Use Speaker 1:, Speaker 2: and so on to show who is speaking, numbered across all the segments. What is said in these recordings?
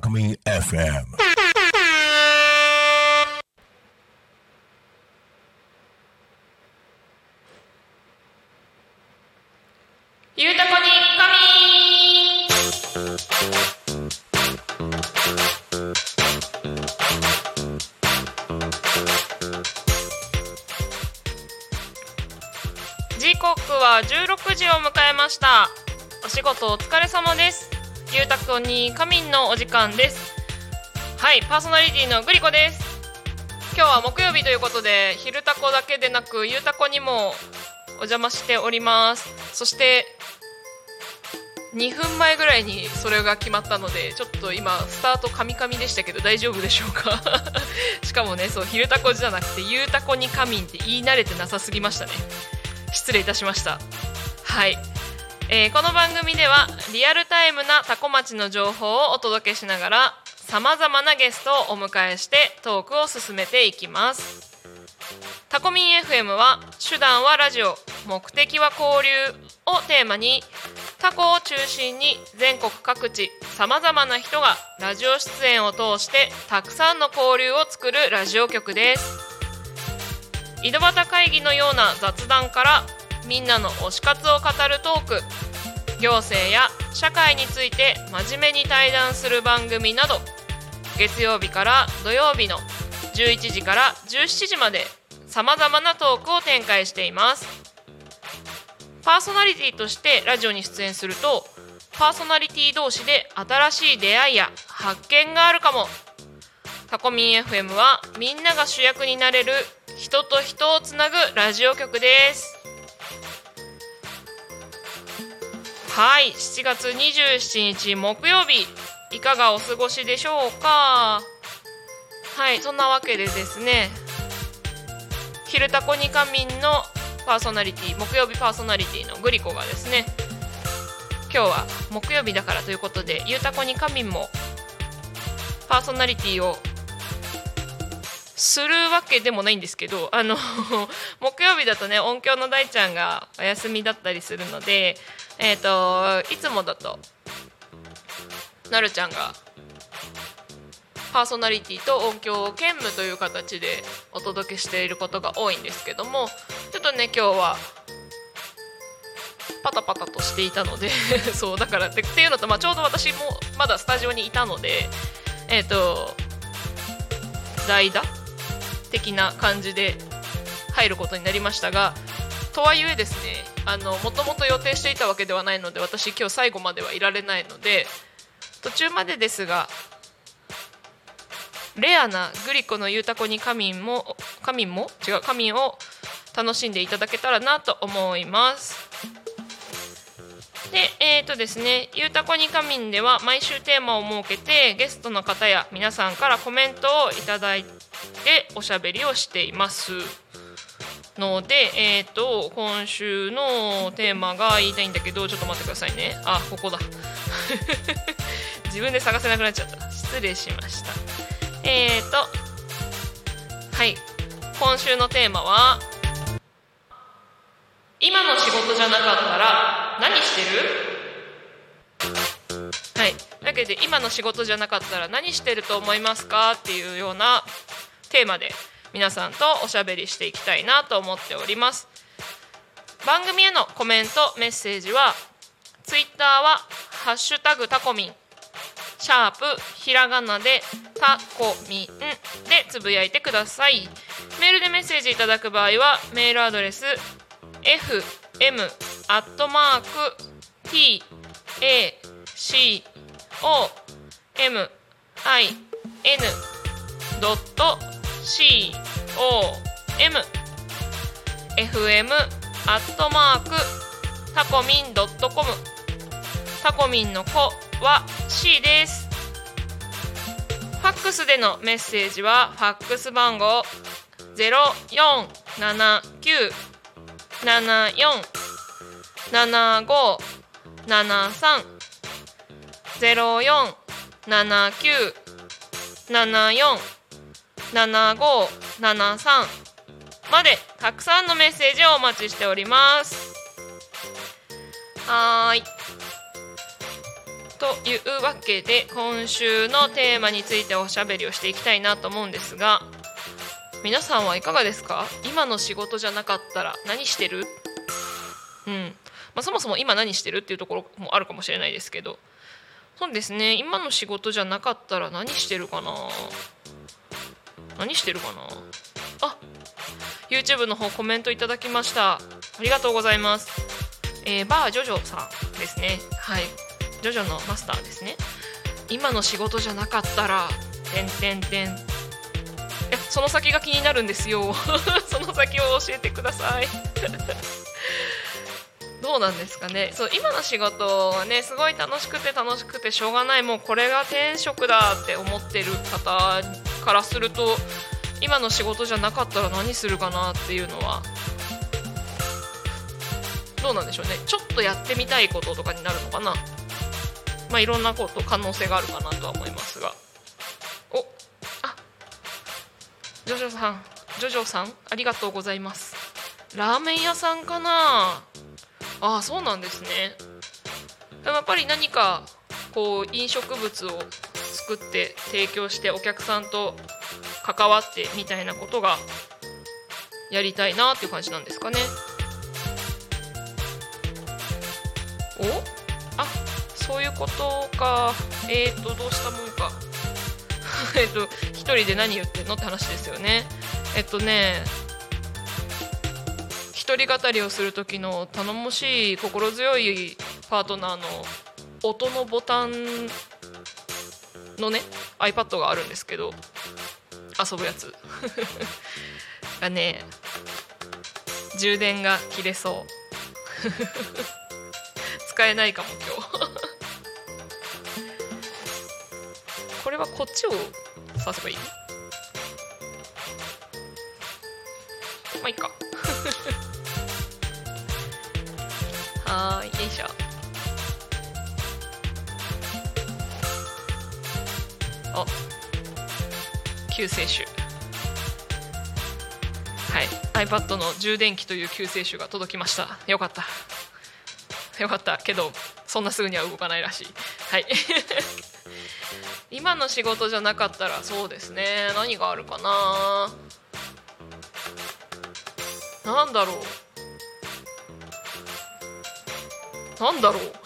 Speaker 1: クミン FM
Speaker 2: ゆうたこに時刻は16時を迎えました。お仕事お疲れ様です。ゆうたこに仮眠のお時間です。はいパーソナリティのグリコです。今日は木曜日ということで昼タコだけでなくゆうたこにもお邪魔しております。そして2分前ぐらいにそれが決まったのでちょっと今スタートカミカミでしたけど大丈夫でしょうか？しかもねそう昼タコじゃなくてゆうたこに仮眠って言い慣れてなさすぎましたね。失礼いたしました。はい、えーこの番組ではリアルタイムなタコ町の情報をお届けしながらさまざまなゲストをお迎えしてトークを進めていきます。タコミン FM は手段はラジオ目的は交流をテーマにタコを中心に全国各地さまざまな人がラジオ出演を通してたくさんの交流を作るラジオ局です。井戸端会議のような雑談からみんなの推し活を語るトーク。行政や社会について真面目に対談する番組など。月曜日から土曜日の11時から17時までさまざまなトークを展開しています。パーソナリティとしてラジオに出演するとパーソナリティ同士で新しい出会いや発見があるかも。タコミン FM はみんなが主役になれる人と人をつなぐラジオ局です。はい7月27日木曜日いかがお過ごしでしょうか？はいそんなわけでですね「昼タコニカミン」のパーソナリティ木曜日パーソナリティのグリコがですね今日は木曜日だからということで「ゆうたこにカミン」もパーソナリティをするわけでもないんですけどあの 木曜日だとね音響の大ちゃんがお休みだったりするのでえっ、といつもだとなるちゃんがパーソナリティと音響兼務という形でお届けしていることが多いんですけどもちょっとね今日はパタパタとしていたので そうだからってていうのと、まあ、ちょうど私もまだスタジオにいたのでえっ、と代打的な感じで入ることになりましたがとはいえですねあのもともと予定していたわけではないので私今日最後まではいられないので途中までですがレアなグリコのゆうたこに仮眠も仮眠も？違う仮眠を楽しんでいただけたらなと思います。で、えーとですね、ゆうたこに仮眠では毎週テーマを設けてゲストの方や皆さんからコメントをいただいておしゃべりをしています。ので、えーと今週のテーマが言いたいんだけどちょっと待ってくださいね。あここだ。自分で探せなくなっちゃった。失礼しました。えーとはい今週のテーマは今の仕事じゃなかったら何してる？はいだけで今の仕事じゃなかったら何してると思いますか？っていうようなテーマで皆さんとおしゃべりしていきたいなと思っております。番組へのコメントメッセージはツイッターは「ハッシュタグタコミン」シャープひらがなでタコミンでつぶやいてください。メールでメッセージいただく場合はメールアドレス fm アットマーク t a c o m i n ドット c o m fm アットマークタコミンドットコムタコミンの子は C です。ファックスでのメッセージはファックス番号7573までたくさんのメッセージをお待ちしております。はーい。というわけで今週のテーマについておしゃべりをしていきたいなと思うんですが皆さんはいかがですか？今の仕事じゃなかったら何してる？うん。まあ、そもそも今何してる？っていうところもあるかもしれないですけど。そうですね。今の仕事じゃなかったら何してるかな？何してるかな？あ YouTube の方コメントいただきました。ありがとうございます。えー、バージョジョさんですね。はい。ジョジョのマスターですね。今の仕事じゃなかったらてんてんてん。えその先が気になるんですよ。その先を教えてください。どうなんですかね。そう今の仕事はねすごい楽しくて楽しくてしょうがない。もうこれが転職だって思ってる方からすると今の仕事じゃなかったら何するかなっていうのはどうなんでしょうね。ちょっとやってみたいこととかになるのかな。まあいろんなこと可能性があるかなとは思いますが。おあジョジョさん。ジョジョさんありがとうございます。ラーメン屋さんかな。ああそうなんですね。でもやっぱり何かこう飲食物を作って提供してお客さんと関わってみたいなことがやりたいなっていう感じなんですかね。お？あそういうことか。えっ、ー、とどうしたもんか。えっと一人で何言ってんのって話ですよね。えっとね一人語りをする時の頼もしい心強いパートナーの音のボタンのね iPad があるんですけど遊ぶやつ。がね充電が切れそう。使えないかも今日。これはこっちを刺せばいい？まあいいか。はーいよいしょ。救世主。はい。iPad の充電器という救世主が届きました。よかった。よかった。けどそんなすぐには動かないらしい。はい。今の仕事じゃなかったらそうですね。何があるかな。なんだろう。なんだろう。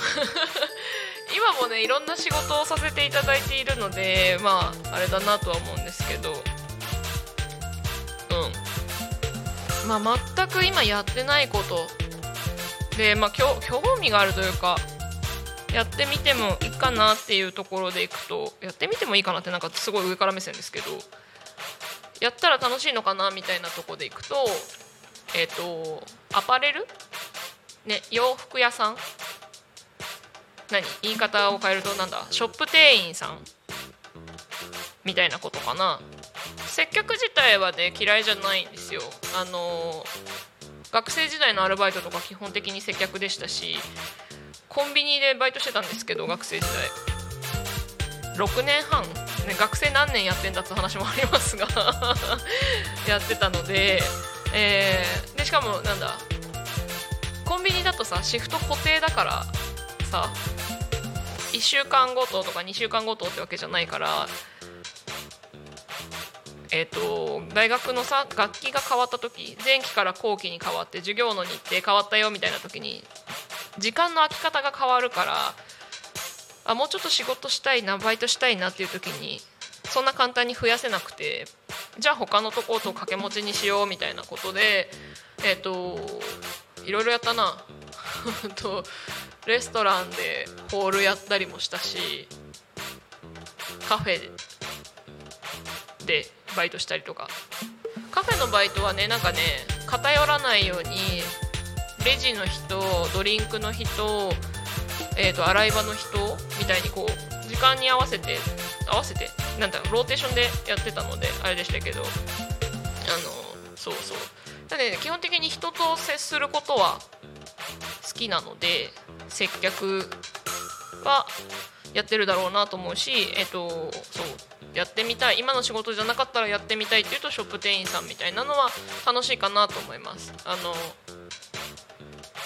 Speaker 2: 今もねいろんな仕事をさせていただいているのでまああれだなとは思うんですけど。うん。まあ全く今やってないこと。で、まあ、興味があるというかやってみてもいいかなっていうところでいくとやってみてもいいかなってなんかすごい上から目線ですけどやったら楽しいのかなみたいなとこでいくとえっ、ー、とアパレル？ね洋服屋さん？何？言い方を変えるとなんだ？ショップ店員さん？みたいなことかな。接客自体はね嫌いじゃないんですよ。あの学生時代のアルバイトとか基本的に接客でしたしコンビニでバイトしてたんですけど学生時代。6年半、ね、学生何年やってんだって話もありますが やってたので,、えー、でしかもなんだコンビニだとさシフト固定だからさ1週間ごととか2週間ごとってわけじゃないからえーと、大学のさ楽器が変わった時前期から後期に変わって授業の日程変わったよみたいな時に時間の空き方が変わるからあもうちょっと仕事したいなバイトしたいなっていう時にそんな簡単に増やせなくてじゃあ他のとこと掛け持ちにしようみたいなことでえっ、ー、といろいろやったな。とレストランでホールやったりもしたしカフェでバイトしたりとか。カフェのバイトはねなんかね偏らないようにレジの人ドリンクの人、えーと、洗い場の人みたいにこう時間に合わせて合わせてなんだローテーションでやってたのであれでしたけどあのそうそう。だね基本的に人と接することは好きなので接客はやってるだろうなと思うしえっ、とそうやってみたい。今の仕事じゃなかったらやってみたいっていうとショップ店員さんみたいなのは楽しいかなと思います。あの、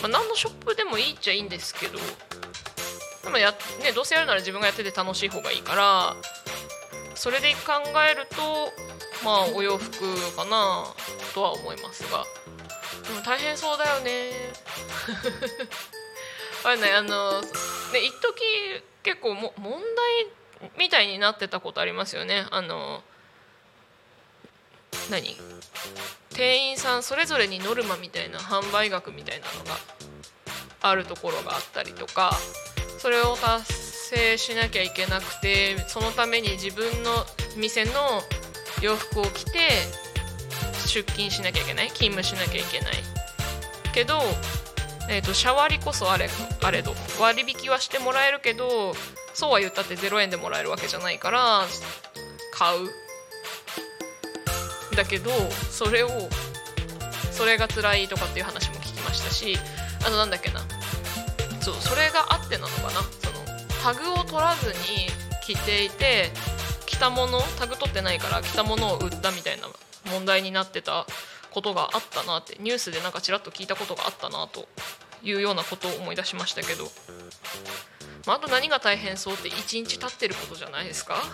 Speaker 2: まあ、何のショップでもいいっちゃいいんですけどでもや、ね、どうせやるなら自分がやってて楽しい方がいいからそれで考えるとまあお洋服かなとは思いますが。でも大変そうだよね。あれねあのね一時結構も問題みたいになってたことありますよね。あの何？店員さんそれぞれにノルマみたいな販売額みたいなのがあるところがあったりとかそれを達成しなきゃいけなくてそのために自分の店の洋服を着て出勤しなきゃいけない？勤務しなきゃいけない？けど、えーと、シャワリこそあれあれど割引はしてもらえるけどそうは言ったって0円でもらえるわけじゃないから買う。だけどそれをそれが辛いとかっていう話も聞きましたしあのなんだっけな。そうそれがあってなのかな。そのタグを取らずに着ていて着たものタグ取ってないから着たものを売ったみたいな問題になってたことがあったなってニュースでなんかちらっと聞いたことがあったなというようなことを思い出しましたけど、まあ、あと何が大変そうって1日経ってることじゃないですか。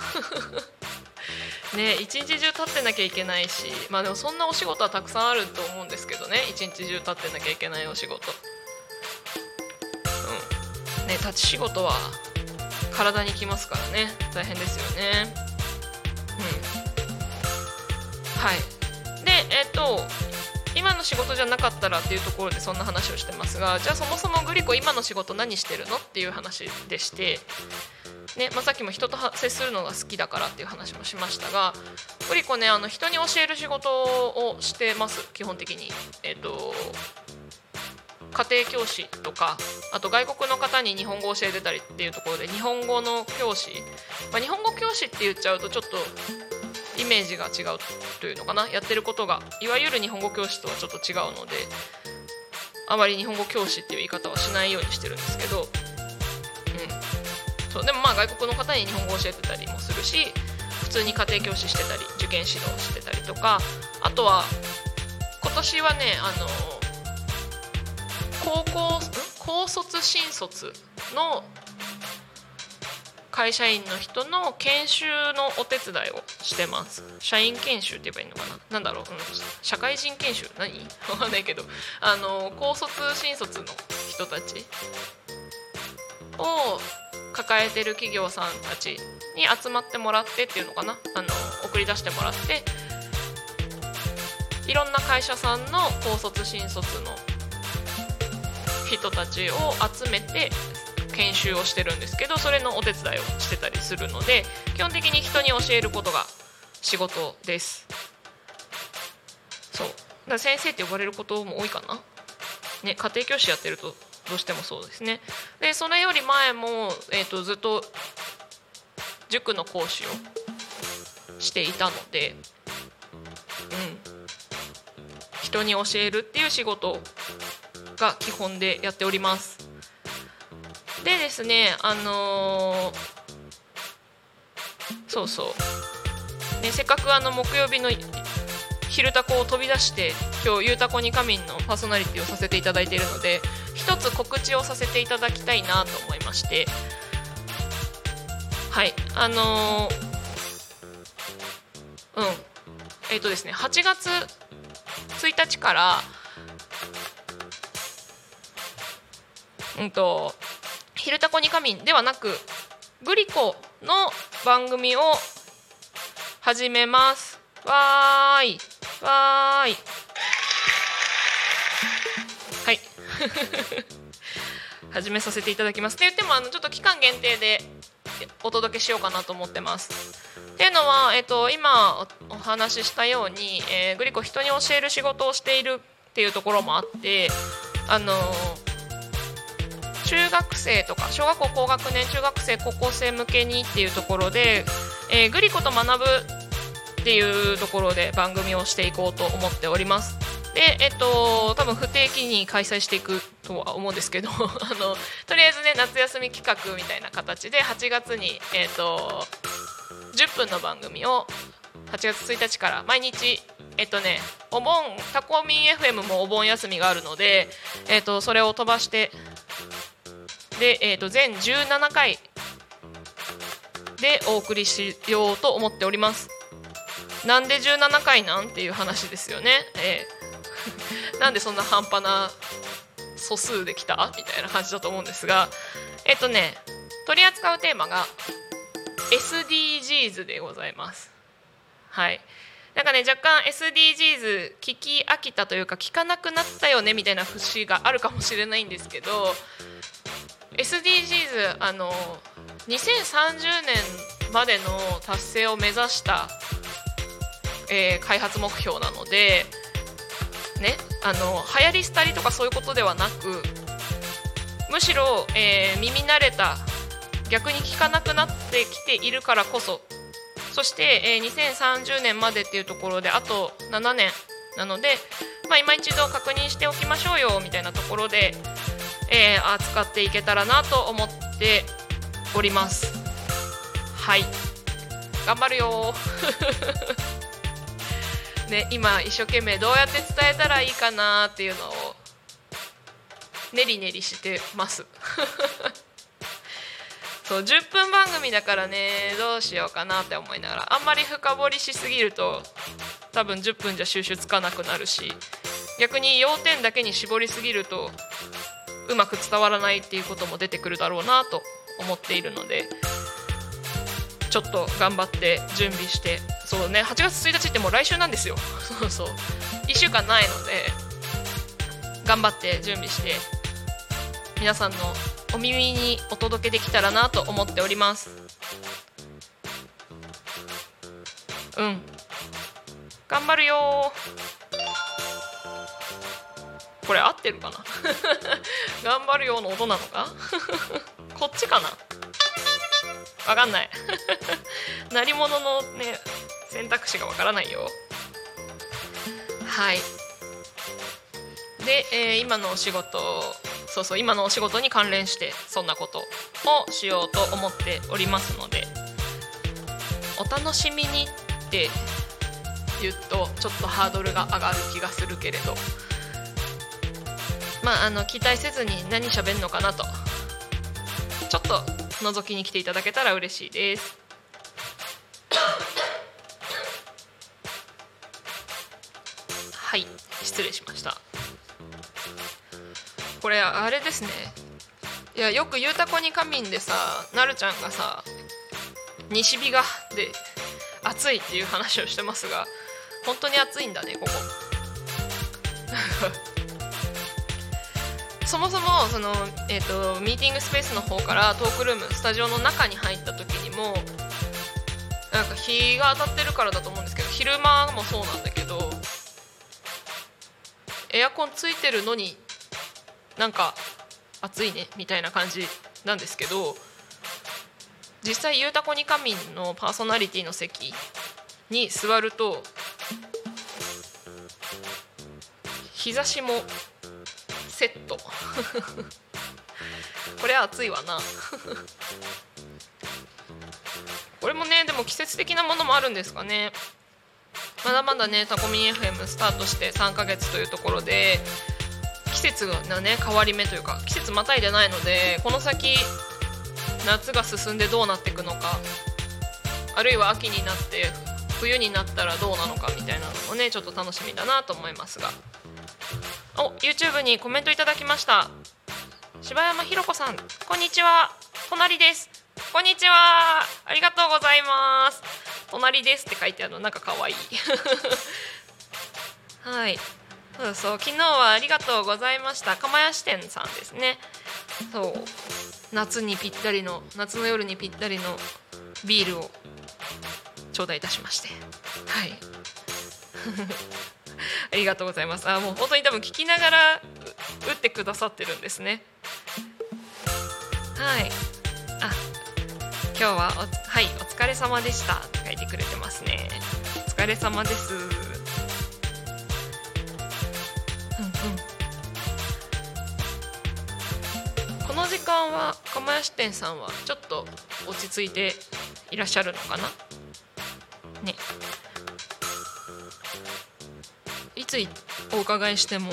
Speaker 2: ね一日中立ってなきゃいけないしまあでもそんなお仕事はたくさんあると思うんですけどね。一日中立ってなきゃいけないお仕事。うん。ね立ち仕事は体にきますからね。大変ですよね。うん。はい。えっ、と今の仕事じゃなかったらっていうところでそんな話をしてますがじゃあそもそもグリコ今の仕事何してるのっていう話でしてねまあ、さっきも人と接するのが好きだからっていう話もしましたがグリコねあの人に教える仕事をしてます基本的に。えっ、と家庭教師とかあと外国の方に日本語を教えてたりっていうところで日本語の教師、まあ、日本語教師って言っちゃうとちょっとイメージが違うというのかな？やってることがいわゆる日本語教師とはちょっと違うのであまり日本語教師っていう言い方はしないようにしてるんですけどうん。そうでもまあ外国の方に日本語を教えてたりもするし普通に家庭教師してたり受験指導してたりとかあとは今年はねあの高校高卒新卒の会社員の人の研修のお手伝いをしてます。社員研修って言えばいいのかな。何だろう、うん、社会人研修？何？わかんないけど。あの高卒新卒の人たちを抱えてる企業さんたちに集まってもらってっていうのかな。あの送り出してもらって。いろんな会社さんの高卒新卒の人たちを集めて研修をしてるんですけどそれのお手伝いをしてたりするので基本的に人に教えることが仕事です。そう。だから先生って呼ばれることも多いかな。ね家庭教師やってるとどうしてもそうですね。でそれより前も、えーと、ずっと塾の講師をしていたので、うん、人に教えるっていう仕事が基本でやっております。でですねあのー、そうそう、ね、せっかくあの木曜日の昼タコを飛び出して今日「ゆうたこに仮眠」のパーソナリティをさせていただいているので一つ告知をさせていただきたいなと思いまして。はいあのー、うん。えっ、ー、とですね8月1日からうんと「昼タコに仮眠」ではなくグリコの番組を始めます。わーい。わーい。はい。始めさせていただきます。って言ってもあのちょっと期間限定でお届けしようかなと思ってます。っていうのは、えっと、今お話ししたように、えー、グリコ人に教える仕事をしているっていうところもあってあの中学生とか小学校高学年中学生高校生向けにっていうところで、えー、グリコと学ぶっていうところで番組をしていこうと思っております。で、えっと、多分不定期に開催していくとは思うんですけど あのとりあえずね夏休み企画みたいな形で8月に、えっと、10分の番組を8月1日から毎日えっとねお盆タコミン FM もお盆休みがあるので、えっと、それを飛ばしてで、えー、と全17回でお送りしようと思っております。なんで17回なんていう話ですよね、えー、なんでそんな半端な素数できたみたいな感じだと思うんですがえっ、ー、とね取り扱うテーマが SDGs でございます。はい。なんかね若干 SDGs 聞き飽きたというか聞かなくなったよねみたいな節があるかもしれないんですけど SDGs あの2030年までの達成を目指した、えー、開発目標なのでねあの流行り廃りとかそういうことではなくむしろ、えー、耳慣れた逆に聞かなくなってきているからこそそして、えー、2030年までっていうところであと7年なので、まあ、今一度確認しておきましょうよみたいなところで、えー、扱っていけたらなと思っております。はい。頑張るよ。ね今一生懸命どうやって伝えたらいいかなっていうのをねりねりしてます。そう10分番組だからねどうしようかなって思いながらあんまり深掘りしすぎると多分10分じゃ収集つかなくなるし逆に要点だけに絞りすぎるとうまく伝わらないっていうことも出てくるだろうなと思っているのでちょっと頑張って準備してそうね8月1日ってもう来週なんですよ。そうそう。1週間ないので頑張って準備して皆さんのお耳にお届けできたらなと思っております。うん。頑張るよこれ合ってるかな？頑張るよの音なのか？こっちかな？わかんない。鳴り物のね選択肢がわからないよ。はい。で、えー、今のお仕事そうそう今のお仕事に関連してそんなことをしようと思っておりますのでお楽しみにって言うとちょっとハードルが上がる気がするけれど。まああの期待せずに何喋るのかなと。ちょっと覗きに来ていただけたら嬉しいです。はい失礼しました。これあれですね。いやよく「ゆうたこに仮眠」でさなるちゃんがさ西日がで暑いっていう話をしてますが本当に暑いんだねここ。そもそもその、えーと、ミーティングスペースの方からトークルームスタジオの中に入った時にもなんか日が当たってるからだと思うんですけど昼間もそうなんだけどエアコンついてるのになんか暑いねみたいな感じなんですけど実際ゆうたこに仮眠のパーソナリティの席に座ると日差しもセット これは暑いわな。これもねでも季節的なものもあるんですかね。まだまだねタコミン FM スタートして3ヶ月というところで季節のね変わり目というか季節またいでないのでこの先夏が進んでどうなっていくのかあるいは秋になって冬になったらどうなのかみたいなのもねちょっと楽しみだなと思いますが。お YouTube にコメントいただきました。柴山ひろ子さんこんにちは。隣です。こんにちは。ありがとうございます。隣ですって書いてあるのなんか可愛い。はい。そうそう昨日はありがとうございました。釜屋支店さんですね。そう。夏にぴったりの夏の夜にぴったりのビールを頂戴いたしまして。はい。ありがとうございます。あもう本当に多分聞きながら打ってくださってるんですね。はい。あ今日はおはいお疲れ様でした。って書いてくれてますね。お疲れ様です。うんうん。この時間は釜屋支店さんはちょっと落ち着いていらっしゃるのかな？ね。ついお伺いしても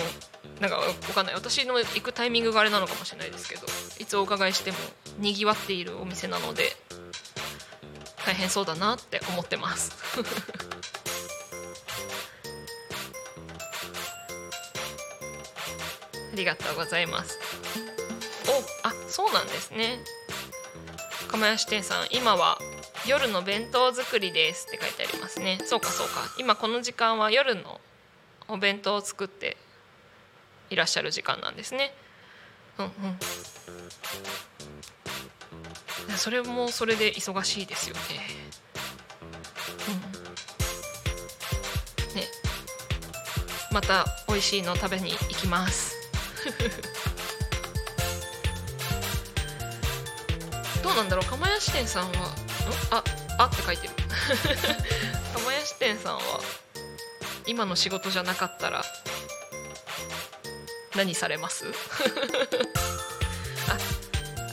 Speaker 2: なんかわかんない。私の行くタイミングがあれなのかもしれないですけどいつお伺いしてもにぎわっているお店なので大変そうだなって思ってます。ありがとうございます。おあそうなんですね。釜屋支店さん今は夜の弁当作りですって書いてありますね。そうかそうか。今この時間は夜のお弁当を作っていらっしゃる時間なんですね。うんうん。それもそれで忙しいですよね。うん。ね。また美味しいの食べに行きます。どうなんだろう？釜屋支店さんは？ん？ああって書いてる。釜屋支店さんは？今の仕事じゃなかったら何されます？あ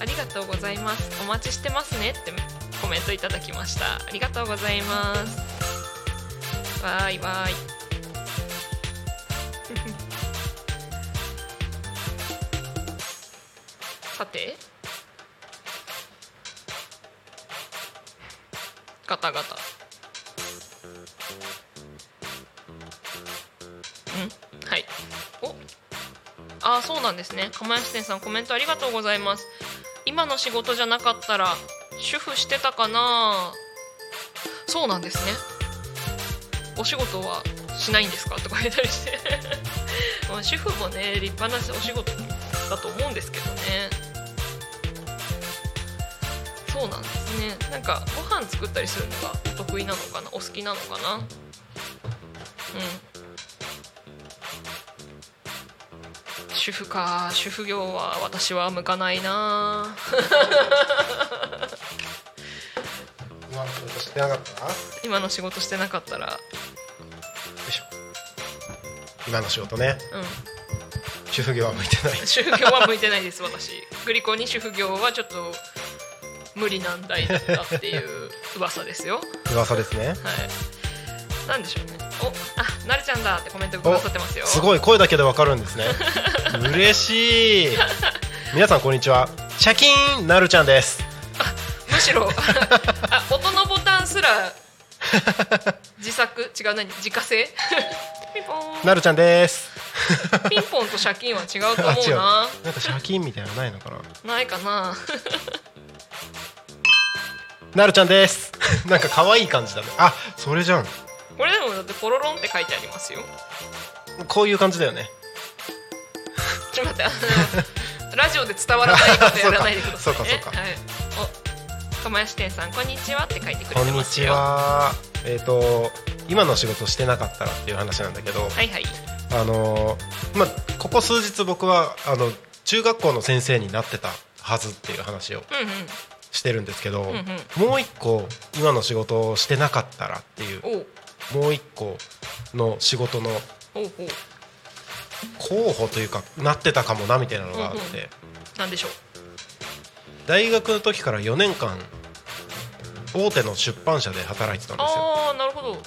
Speaker 2: ありがとうございます。お待ちしてますね。ってコメントいただきました。ありがとうございます。わーいわーいさて？ガタガタ。あそうなんですね。釜屋支店さんコメントありがとうございます。今の仕事じゃなかったら主婦してたかな？そうなんですね。お仕事はしないんですか？とか言ったりして。まあ主婦もね立派なお仕事だと思うんですけどね。そうなんですね。なんかご飯作ったりするのがお得意なのかな？お好きなのかな？うん。主婦か。主婦業は私は向かないな。
Speaker 1: 今の仕事してなかった？らよ
Speaker 2: 今の仕事してなかったら。
Speaker 1: いしょ。今の仕事ね。
Speaker 2: うん。
Speaker 1: 主婦業は向いてない。
Speaker 2: 主婦業は向いてないです私。グリコに主婦業はちょっと無理難題だったっていう噂ですよ。
Speaker 1: 噂ですね。
Speaker 2: はい。なんでしょうねおあなるちゃんだってコメントくださってますよ。
Speaker 1: すごい声だけでわかるんですね。嬉しい。皆さんこんにちは。シャキーンなるちゃんです。
Speaker 2: むしろあ音のボタンすら自作？違う何？自家製？
Speaker 1: なるちゃんです。
Speaker 2: ピンポンと借金は違うと思うな。
Speaker 1: なんかシャキーンみたいなのないのかな？
Speaker 2: ないかな。
Speaker 1: なるちゃんです。なんか可愛い感じだね。あそれじゃん
Speaker 2: これでもだってポロロンって書いてありますよ。
Speaker 1: こういう感じだよね。
Speaker 2: ちょっと待ってあの ラジオで伝わらないことやらないでくださいね。
Speaker 1: そうかそうか
Speaker 2: はい、お釜屋支店さんこんにちはって書いてくれ
Speaker 1: こんにち
Speaker 2: てますよ
Speaker 1: は。えっ、と今の仕事してなかったらっていう話なんだけど
Speaker 2: はいはい。
Speaker 1: あのーまあここ数日僕はあの中学校の先生になってたはずっていう話を
Speaker 2: うんうん。
Speaker 1: してるんですけど、
Speaker 2: んうん。
Speaker 1: もう一個今の仕事をしてなかったらっていうもう一個の仕事の候補というかなってたかもなみたいなのがあって、
Speaker 2: うんうんなんでしょう。
Speaker 1: 大学の時から4年間大手の出版社で働いてたんですよ。
Speaker 2: ああなるほど。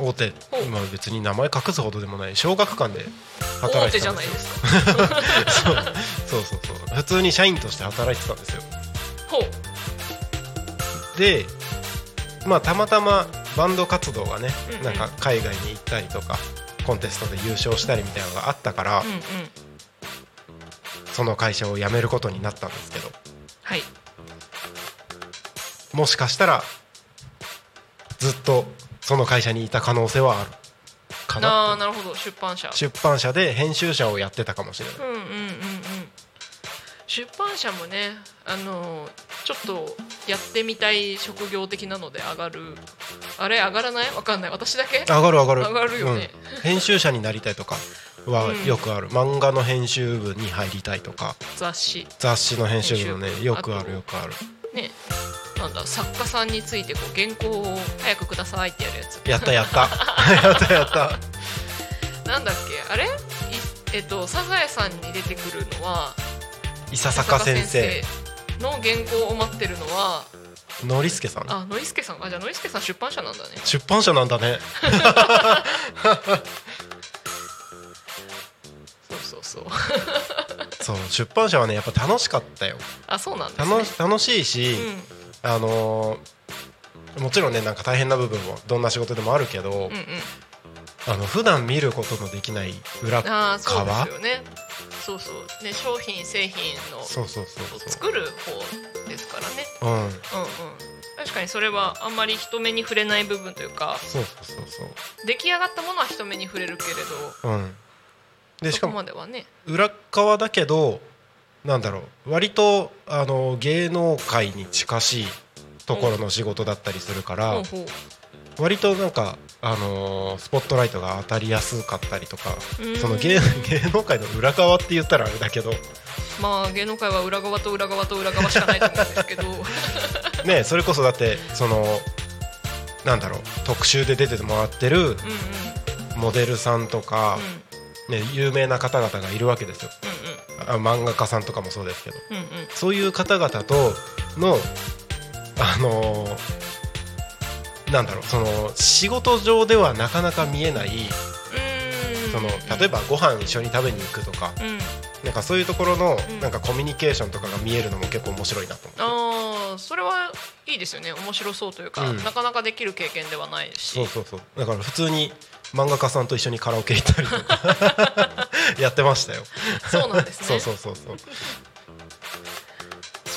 Speaker 1: 大手今別に名前隠すほどでもない小学館で
Speaker 2: 大
Speaker 1: 働いてたんですよ。
Speaker 2: ないですか。
Speaker 1: そうそうそうそう。普通に社員として働いてたんですよ。
Speaker 2: ほう。
Speaker 1: でまあたまたまバンド活動がね、
Speaker 2: うんうん。
Speaker 1: なんか海外に行ったりとかコンテストで優勝したりみたいなのがあったから、
Speaker 2: うんうん。
Speaker 1: その会社を辞めることになったんですけど。
Speaker 2: はい。
Speaker 1: もしかしたらずっとその会社にいた可能性はある。か
Speaker 2: あ
Speaker 1: な
Speaker 2: あなるほど。出版社。
Speaker 1: 出版社で編集者をやってたかもしれない。
Speaker 2: うんうんうんうん。出版社もねあのちょっとやってみたい職業的なので上がる。あれ上がらない？わかんない。私だけ？
Speaker 1: 上がる上がる。
Speaker 2: 上がるよね。
Speaker 1: うん。編集者になりたいとかは
Speaker 2: うん。
Speaker 1: よくある、漫画の編集部に入りたいとか。
Speaker 2: 雑誌。
Speaker 1: 雑誌の編集部のねよくあるよくある。
Speaker 2: ねなんだ作家さんについてこう原稿を早くくださいってやるやつ。
Speaker 1: やったやった。やったやった。
Speaker 2: なんだっけ？あれ？いえっとサザエさんに出てくるのは
Speaker 1: 伊佐坂先生
Speaker 2: の原稿を待ってるのは
Speaker 1: ノリスケさん。
Speaker 2: あノリスケさん。あじゃあノリスケさん出版社なんだね。
Speaker 1: 出版社なんだね。そうそうそう。そう出版社はねやっぱ楽しかったよ。
Speaker 2: あそうなんだす、ね、
Speaker 1: 楽しいし、うん、あのー、もちろんねなんか大変な部分もどんな仕事でもあるけど、
Speaker 2: うんうん。
Speaker 1: あの普段見ることのできない裏
Speaker 2: ああそう
Speaker 1: 側
Speaker 2: ですよね。そうそうね商品製品の
Speaker 1: そうそうそうそ
Speaker 2: 作る方ですからね。
Speaker 1: ううん。
Speaker 2: うんうん。確かにそれはあんまり人目に触れない部分というか
Speaker 1: そうそうそうそ
Speaker 2: 出来上がったものは人目に触れるけれど
Speaker 1: ううん。でしかも
Speaker 2: ね。
Speaker 1: 裏側だけどなんだろう。割とあの芸能界に近しいところの仕事だったりするから、
Speaker 2: ほうほう
Speaker 1: 割となんか、あのースポットライトが当たりやすかったりとか
Speaker 2: うん。
Speaker 1: その芸 芸能界の裏側って言ったらあれだけど、
Speaker 2: まあ芸能界は裏側と裏側と裏側しかないと思うんですけど。
Speaker 1: ね、それこそだってそのなんだろう特集で出てもらってる
Speaker 2: うんうん。
Speaker 1: モデルさんとか、ね、有名な方々がいるわけですよ。あ漫画家さんとかもそうですけど。
Speaker 2: うんうんうんうん。
Speaker 1: そういう方々とのあのーなんだろうその仕事上ではなかなか見えない
Speaker 2: うん。
Speaker 1: その例えばご飯一緒に食べに行くとか
Speaker 2: うん。
Speaker 1: なんかそういうところの
Speaker 2: うん。
Speaker 1: なんかコミュニケーションとかが見えるのも結構面白いなと思って。
Speaker 2: ああそれはいいですよね。面白そうというか、
Speaker 1: うん。
Speaker 2: なかなかできる経験ではないし。
Speaker 1: そうそうそう。だから普通に漫画家さんと一緒にカラオケ行ったりとか やってましたよ。
Speaker 2: そうなんですね。
Speaker 1: そうそうそうそう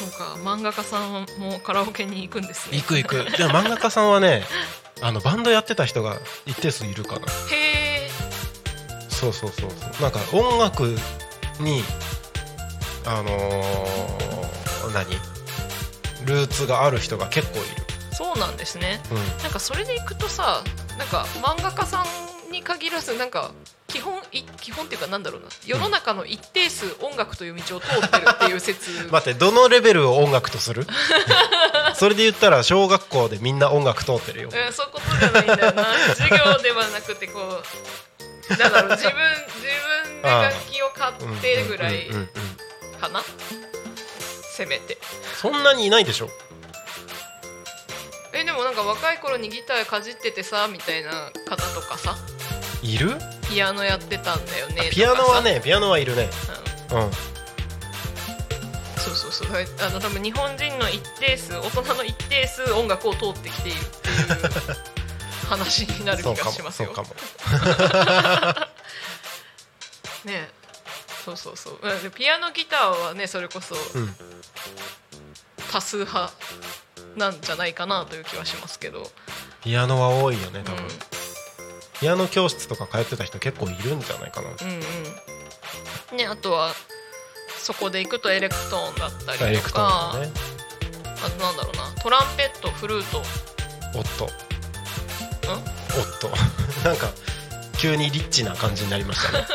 Speaker 2: そうか。漫画家さんもカラオケに行くんですね。
Speaker 1: 行く行く。でも漫画家さんはね あのバンドやってた人が一定数いるかな
Speaker 2: へえ
Speaker 1: そうそうそうそう。なんか音楽にあのー何？ルーツがある人が結構いる、
Speaker 2: そうなんですね。
Speaker 1: うん、
Speaker 2: なんかそれでいくとさなんか漫画家さんに限らずなんか基本い基本っていうかなんだろうな。世の中の一定数音楽という道を通ってるっていう説。
Speaker 1: 待ってどのレベルを音楽とする？それで言ったら小学校でみんな音楽通ってるよ。
Speaker 2: うん、そういうことじゃないんだよな。授業ではなくてこうなんだろう。自分自分で楽器を買ってぐらいかな？せめて。
Speaker 1: そんなにいないでしょ？
Speaker 2: えでもなんか若い頃にギターかじっててさみたいな方とかさ。
Speaker 1: いる？
Speaker 2: ピアノやってたんだよね。
Speaker 1: ピアノはねピアノはいるね。
Speaker 2: うん。
Speaker 1: うん。
Speaker 2: そうそうそう。あの多分日本人の一定数大人の一定数音楽を通ってきているっていう話になる気がしますよ。
Speaker 1: そうかも
Speaker 2: ね。そうそうそう。ピアノギターはねそれこそ
Speaker 1: うん。
Speaker 2: 多数派なんじゃないかなという気はしますけど、
Speaker 1: ピアノは多いよね多分、
Speaker 2: うん
Speaker 1: ピアノ教室とか通ってた人結構いるんじゃないかな。
Speaker 2: うんうん。ねあとはそこで行くとエレクトーンだったりと
Speaker 1: ダイレクトー
Speaker 2: か、
Speaker 1: ンね。
Speaker 2: あとなんだろうな。トランペットフルート。
Speaker 1: おっとおっとなんか急にリッチな感じになりましたね。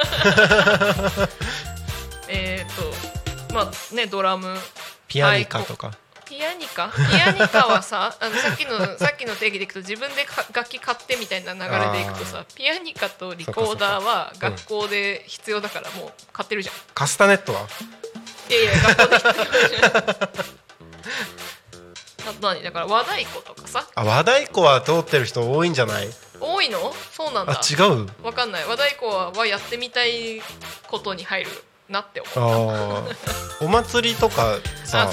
Speaker 2: えっ、とまあねドラム。
Speaker 1: ピアニカとか、
Speaker 2: ピアニカ？ピアニカはさあのさっきのさっきの定義でいくと自分でか楽器買ってみたいな流れでいくとさピアニカとリコーダーは学校で必要だからもう買ってるじゃん、
Speaker 1: カスタネットは？い
Speaker 2: やいや学校で必要じゃん 何？だから和太鼓とかさ。
Speaker 1: あ和太鼓は通ってる人多いんじゃない？
Speaker 2: 多いの？そうなん
Speaker 1: あ
Speaker 2: だ
Speaker 1: 違う？
Speaker 2: わかんない。和太鼓ははやってみたいことに入るなって思
Speaker 1: あ
Speaker 2: う
Speaker 1: ー。お祭りとかさ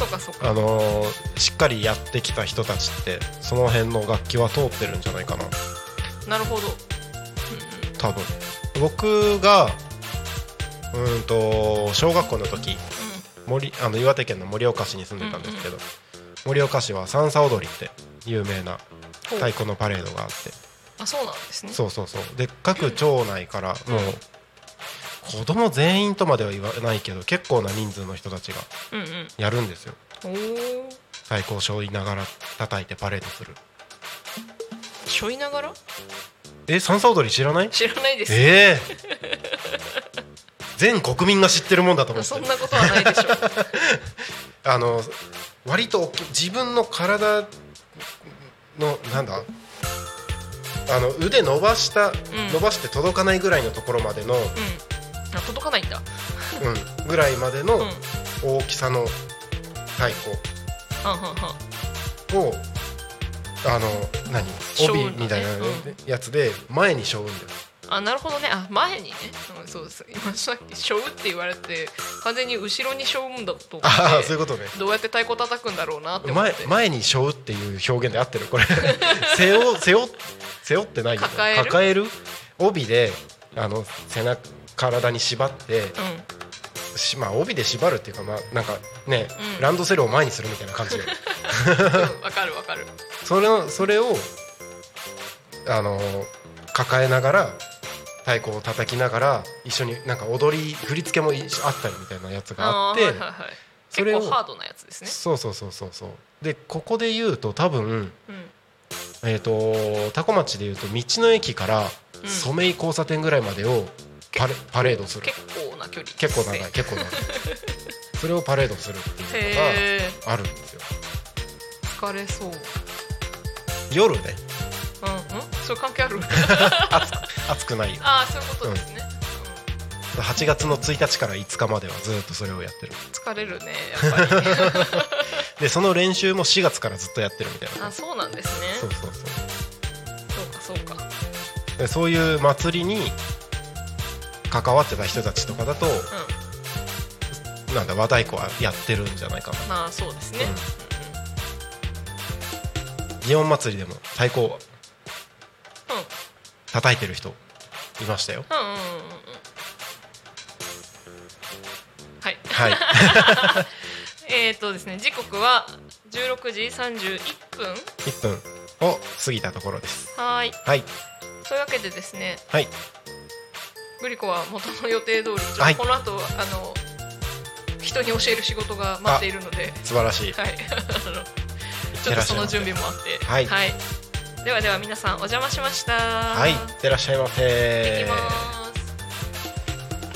Speaker 1: しっかりやってきた人たちってその辺の楽器は通ってるんじゃないかな。
Speaker 2: なるほど、うん
Speaker 1: 多分。僕がうーんと小学校の時森あの岩手県の盛岡市に住んでたんですけど、盛岡市は三叉踊りって有名な太鼓のパレードがあって。
Speaker 2: あそうなんですね。
Speaker 1: そうそうそう。で各町内からもう子供全員とまでは言わないけど結構な人数の人たちが
Speaker 2: うんうん。
Speaker 1: やるんですよ。
Speaker 2: おお
Speaker 1: 太鼓を背負いながら叩いてパレードする。
Speaker 2: しょいながら？
Speaker 1: え三叉踊り知らない？
Speaker 2: 知らないです。
Speaker 1: ええ全国民が知ってるもんだと思って。
Speaker 2: そんなことはないでしょう。
Speaker 1: あの割と自分の体のなんだ？あの腕伸ばした、
Speaker 2: ん。
Speaker 1: 伸ばして届かないぐらいのところまでの、
Speaker 2: うんあ届かないんだ。
Speaker 1: うん、ぐらいまでの
Speaker 2: うん。
Speaker 1: 大きさの太鼓。をあの何？
Speaker 2: 背負うんだね。
Speaker 1: 帯みたいな
Speaker 2: うん
Speaker 1: やつで前に背負うんだよ。
Speaker 2: ああなるほどね。あ前にね、うん、そうです今さっき「しょう」って言われて完全に後ろにしょうんだと思って
Speaker 1: ああそういうことね。
Speaker 2: どうやって太鼓叩くんだろうなって思って。
Speaker 1: 前前に背負うっていう表現で合ってる。これ。背負背負背負ってないよ。ね
Speaker 2: 抱える？
Speaker 1: 帯であの背中体に縛って
Speaker 2: うん。
Speaker 1: しまあ帯で縛るっていうかまあなんかね、
Speaker 2: うん。
Speaker 1: ランドセルを前にするみたいな感じで
Speaker 2: うん。わかるわかる。
Speaker 1: それをそれをあの抱えながら太鼓を叩きながら一緒になんか踊り振り付けもいあったりみたいなやつがあって、
Speaker 2: ーはいはいはい。
Speaker 1: それを
Speaker 2: ハードなやつですね。
Speaker 1: そうそうそうそうそう。でここで言うと多分
Speaker 2: うん。
Speaker 1: えっ、と多古町で言うと道の駅から
Speaker 2: うん。
Speaker 1: 染井交差点ぐらいまでをパレパレードする。
Speaker 2: 結構な距離
Speaker 1: 結構長い結構長い。それをパレードするっていうのがあるんですよ。
Speaker 2: 疲れそう。
Speaker 1: 夜ね。
Speaker 2: うんうん？それ関係ある？
Speaker 1: 暑くないよ。
Speaker 2: ああそういうことですね、
Speaker 1: 8月の1日から5日まではずっとそれをやってる。
Speaker 2: うん疲れるねやっぱり
Speaker 1: でその練習も4月からずっとやってるみたいな。
Speaker 2: あそうなんですね。
Speaker 1: そうそうそう。
Speaker 2: そうかそうか。
Speaker 1: でそういう祭りに関わってた人たちとかだと
Speaker 2: う
Speaker 1: なんだ和太鼓はやってるんじゃないかな。ん
Speaker 2: まあそうですね、
Speaker 1: 祇園祭りでも太鼓を
Speaker 2: うん。うん
Speaker 1: 叩いてる人いましたよ。
Speaker 2: うんうんうんうんはい。
Speaker 1: はい。
Speaker 2: えっとですね時刻は16時31分。
Speaker 1: 1分を過ぎたところです。
Speaker 2: はーい。
Speaker 1: はい。
Speaker 2: というわけでですね
Speaker 1: はい
Speaker 2: グリコは元の予定通りちょこの後あの人に教える仕事が待っているので。
Speaker 1: 素晴らしい。
Speaker 2: はい。ちょっとその準備もあって。
Speaker 1: はい。
Speaker 2: ではでは皆さんお邪魔しました。
Speaker 1: はい。いってらっしゃいませ。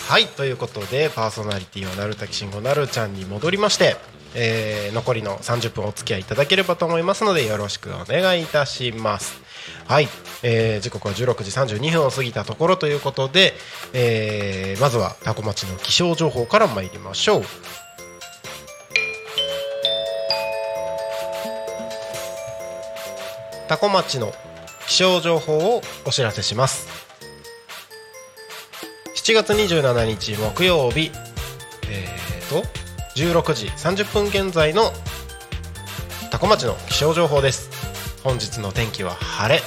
Speaker 1: はい。ということでパーソナリティはなるたきしんごなるちゃんに戻りまして、えー残りの30分お付き合いいただければと思いますのでよろしくお願いいたしますはい、えー時刻は16時32分を過ぎたところということで、えーまずはタコ町の気象情報から参りましょう。タコ町の気象情報をお知らせします。7月27日木曜日えー、と16時30分現在の多古町の気象情報です。本日の天気は晴れ。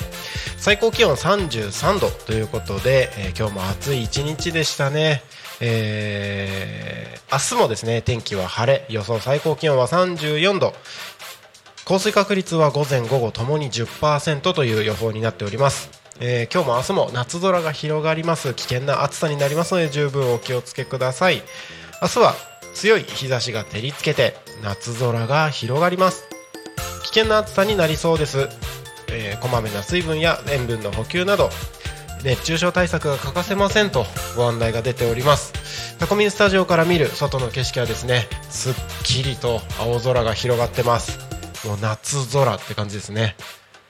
Speaker 1: 最高気温33度ということで、えー今日も暑い一日でしたね。えー明日もですね天気は晴れ。予想最高気温は34度降水確率は午前午後ともに10%という予報になっております、えー今日も明日も夏空が広がります。危険な暑さになりますので十分お気をつけください。明日は強い日差しが照りつけて夏空が広がります。険な暑さになりそうです、えーこまめな水分や塩分の補給など熱中症対策が欠かせませんとご案内が出ております。タコミンスタジオから見る外の景色はですねすっきりと青空が広がってます。もう夏空って感じですね。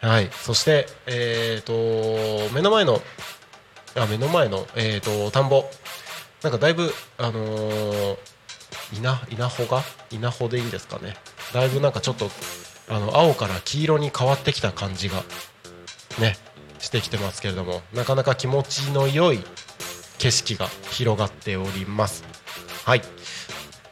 Speaker 1: はい。そしてえー、と目の前のあ目の前のえー、と田んぼ。なんかだいぶあのー稲稲穂が？稲穂でいいんですかね。だいぶなんかちょっとあの青から黄色に変わってきた感じがねしてきてますけれどもなかなか気持ちの良い景色が広がっております。はい。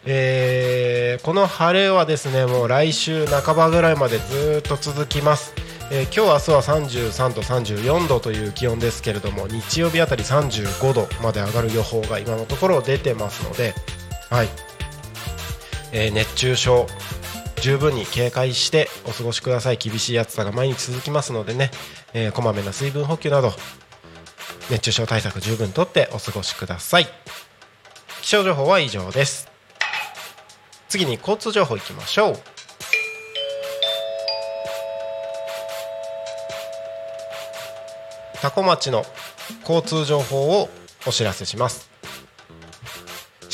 Speaker 1: えーこの晴れはですねもう来週半ばぐらいまでずっと続きます、えー今日明日は33度34度という気温ですけれども日曜日あたり35度まで上がる予報が今のところ出てますのではい。えー熱中症十分に警戒してお過ごしください。厳しい暑さが毎日続きますのでね、えーこまめな水分補給など熱中症対策十分とってお過ごしください。気象情報は以上です。次に交通情報いきましょう。多古町の交通情報をお知らせします。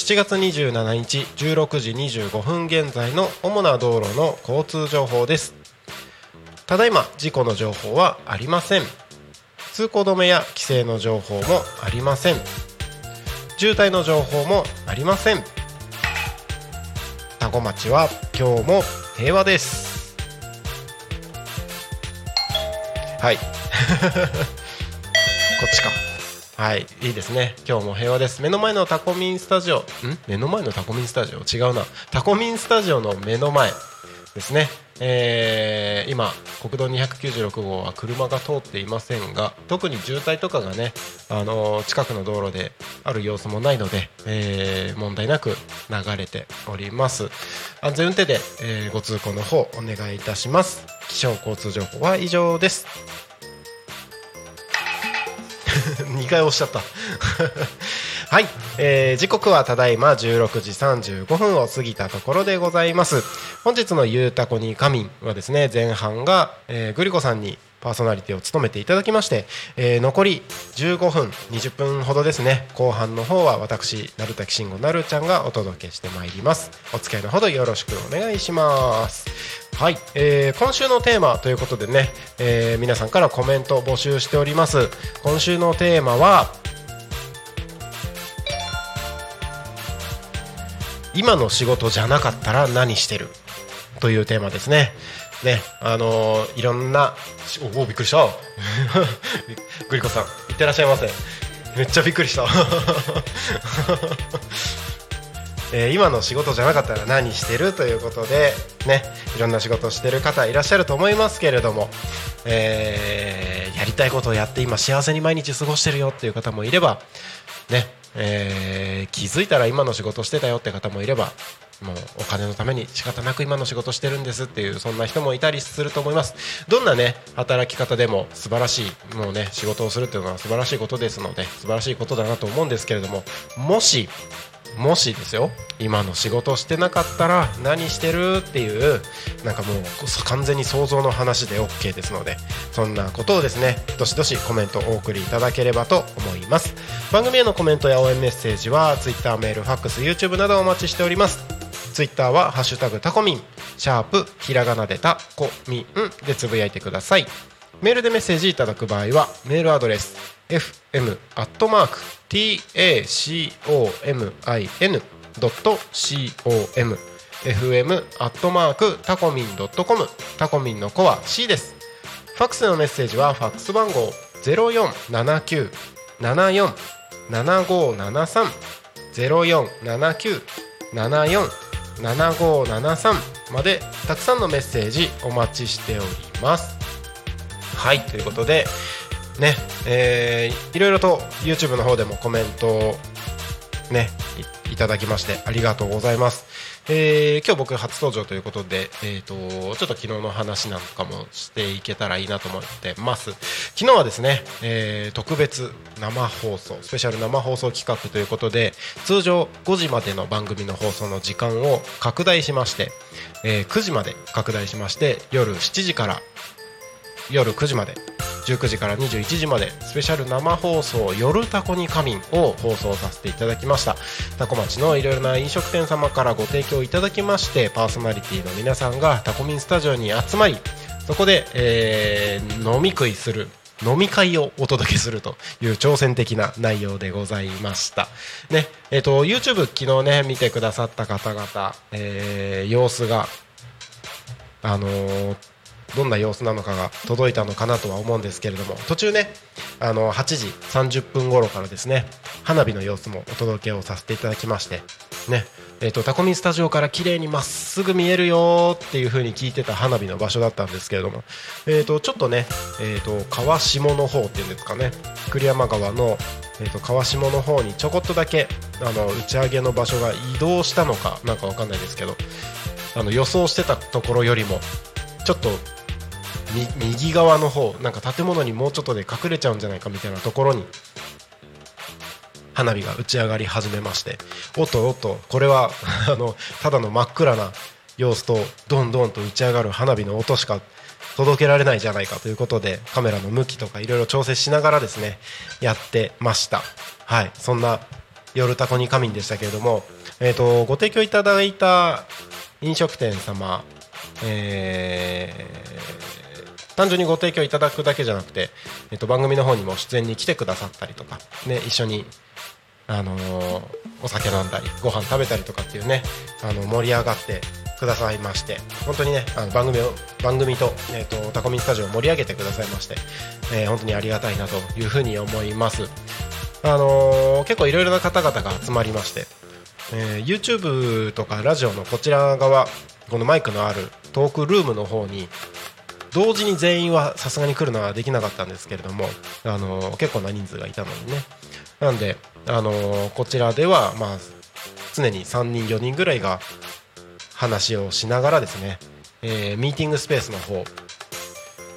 Speaker 1: 7月27日16時25分現在の主な道路の交通情報です。ただいま事故の情報はありません。通行止めや規制の情報もありません。渋滞の情報もありません。多古町は今日も平和です。はい。こっちか。はいいいですね。今日も平和です。目の前のタコミンスタジオ。ん？目の前のタコミンスタジオ？違うな。タコミンスタジオの目の前ですね。えー、今国道296号は車が通っていませんが特に渋滞とかがね、あのー、近くの道路である様子もないので、えー、問題なく流れております。安全運転で、えご通行の方お願いいたします。気象交通情報は以上です。2回押しちゃった。はい、えー、時刻はただいま16時35分を過ぎたところでございます。本日の「ゆうたこに仮眠」はですね前半が、えー、グリコさんにパーソナリティを務めていただきまして、えー、残り15分20分ほどですね。後半の方は私鳴滝慎吾なるちゃんがお届けしてまいります。お付き合いのほどよろしくお願いします。はい、えー、今週のテーマということでね、えー、皆さんからコメント募集しております。今週のテーマは今の仕事じゃなかったら何してる？というテーマですね。ね、あのー、いろんな、おお、びっくりした。グリコさん、いってらっしゃいませ。めっちゃびっくりした。えー、今の仕事じゃなかったら何してるということで、ね、いろんな仕事をしてる方いらっしゃると思いますけれども、えー、やりたいことをやって今幸せに毎日過ごしてるよっていう方もいれば、ね、えー、気づいたら今の仕事してたよって方もいればもうお金のために仕方なく今の仕事してるんですっていうそんな人もいたりすると思います。どんなね働き方でも素晴らしいもうね仕事をするっていうのは素晴らしいことですので素晴らしいことだなと思うんですけれどももしもしですよ今の仕事してなかったら何してるっていうなんかもう完全に想像の話で OK ですのでそんなことをですねどしどしコメントお送りいただければと思います。番組へのコメントや応援メッセージは Twitter メールファックス YouTube などお待ちしております。Twitter は「ハッシュタグタコミン」シャープひらがなでタコミンでつぶやいてください。メールでメッセージいただく場合はメールアドレス fm.tacomin.com fm アットマークタコミンドットコム。タコミンの子は C です。ファックスのメッセージはファックス番号ゼロ四七九七四七五七三。ゼロ四七九七四。7573までたくさんのメッセージお待ちしております。はいということでねえー、いろいろと YouTube の方でもコメントをねいただきましてありがとうございます、えー、今日僕初登場ということで、えーと、ちょっと昨日の話なんかもしていけたらいいなと思ってます。昨日はですね、えー、特別生放送スペシャル生放送企画ということで通常5時までの番組の放送の時間を拡大しまして、えー、9時まで拡大しまして夜7時から夜9時まで19時から21時までスペシャル生放送「夜タコに仮眠」を放送させていただきましたタコ町のいろいろな飲食店様からご提供いただきましてパーソナリティの皆さんがタコミンスタジオに集まりそこで、えー、飲み食いする飲み会をお届けするという挑戦的な内容でございました。ね、えっ、ー、と、YouTube 昨日ね、見てくださった方々、えー、様子が、あのーどんな様子なのかが届いたのかなとは思うんですけれども途中ねあの8時30分頃からですね花火の様子もお届けをさせていただきましてねえーと、タコミンスタジオから綺麗にまっすぐ見えるよっていう風に聞いてた花火の場所だったんですけれども、えーと、ちょっとね、えーと、川下の方っていうんですかね栗山川の、えー、と川下の方にちょこっとだけあの打ち上げの場所が移動したのかなんかわかんないですけどあの予想してたところよりもちょっと右側の方なんか建物にもうちょっとで隠れちゃうんじゃないかみたいなところに花火が打ち上がり始めましておっとおっとこれは あのただの真っ暗な様子とどんどんと打ち上がる花火の音しか届けられないじゃないかということでカメラの向きとかいろいろ調整しながらですねやってました。はい。そんな夜タコに仮眠でしたけれども、えーと、ご提供いただいた飲食店様、えー単純にご提供いただくだけじゃなくて、えっと、番組の方にも出演に来てくださったりとか、ね、一緒に、あのー、お酒飲んだりご飯食べたりとかっていうねあの盛り上がってくださいまして本当にねあの番組を番組と,、えーと、タコミンスタジオを盛り上げてくださいまして、えー、本当にありがたいなというふうに思います。あのー、結構いろいろな方々が集まりまして、えー、YouTube とかラジオのこちら側このマイクのあるトークルームの方に同時に全員はさすがに来るのはできなかったんですけれども、あの、結構な人数がいたのにね。なんで、あの、こちらでは、まあ、常に3人4人ぐらいが話をしながらですね、えー、ミーティングスペースの方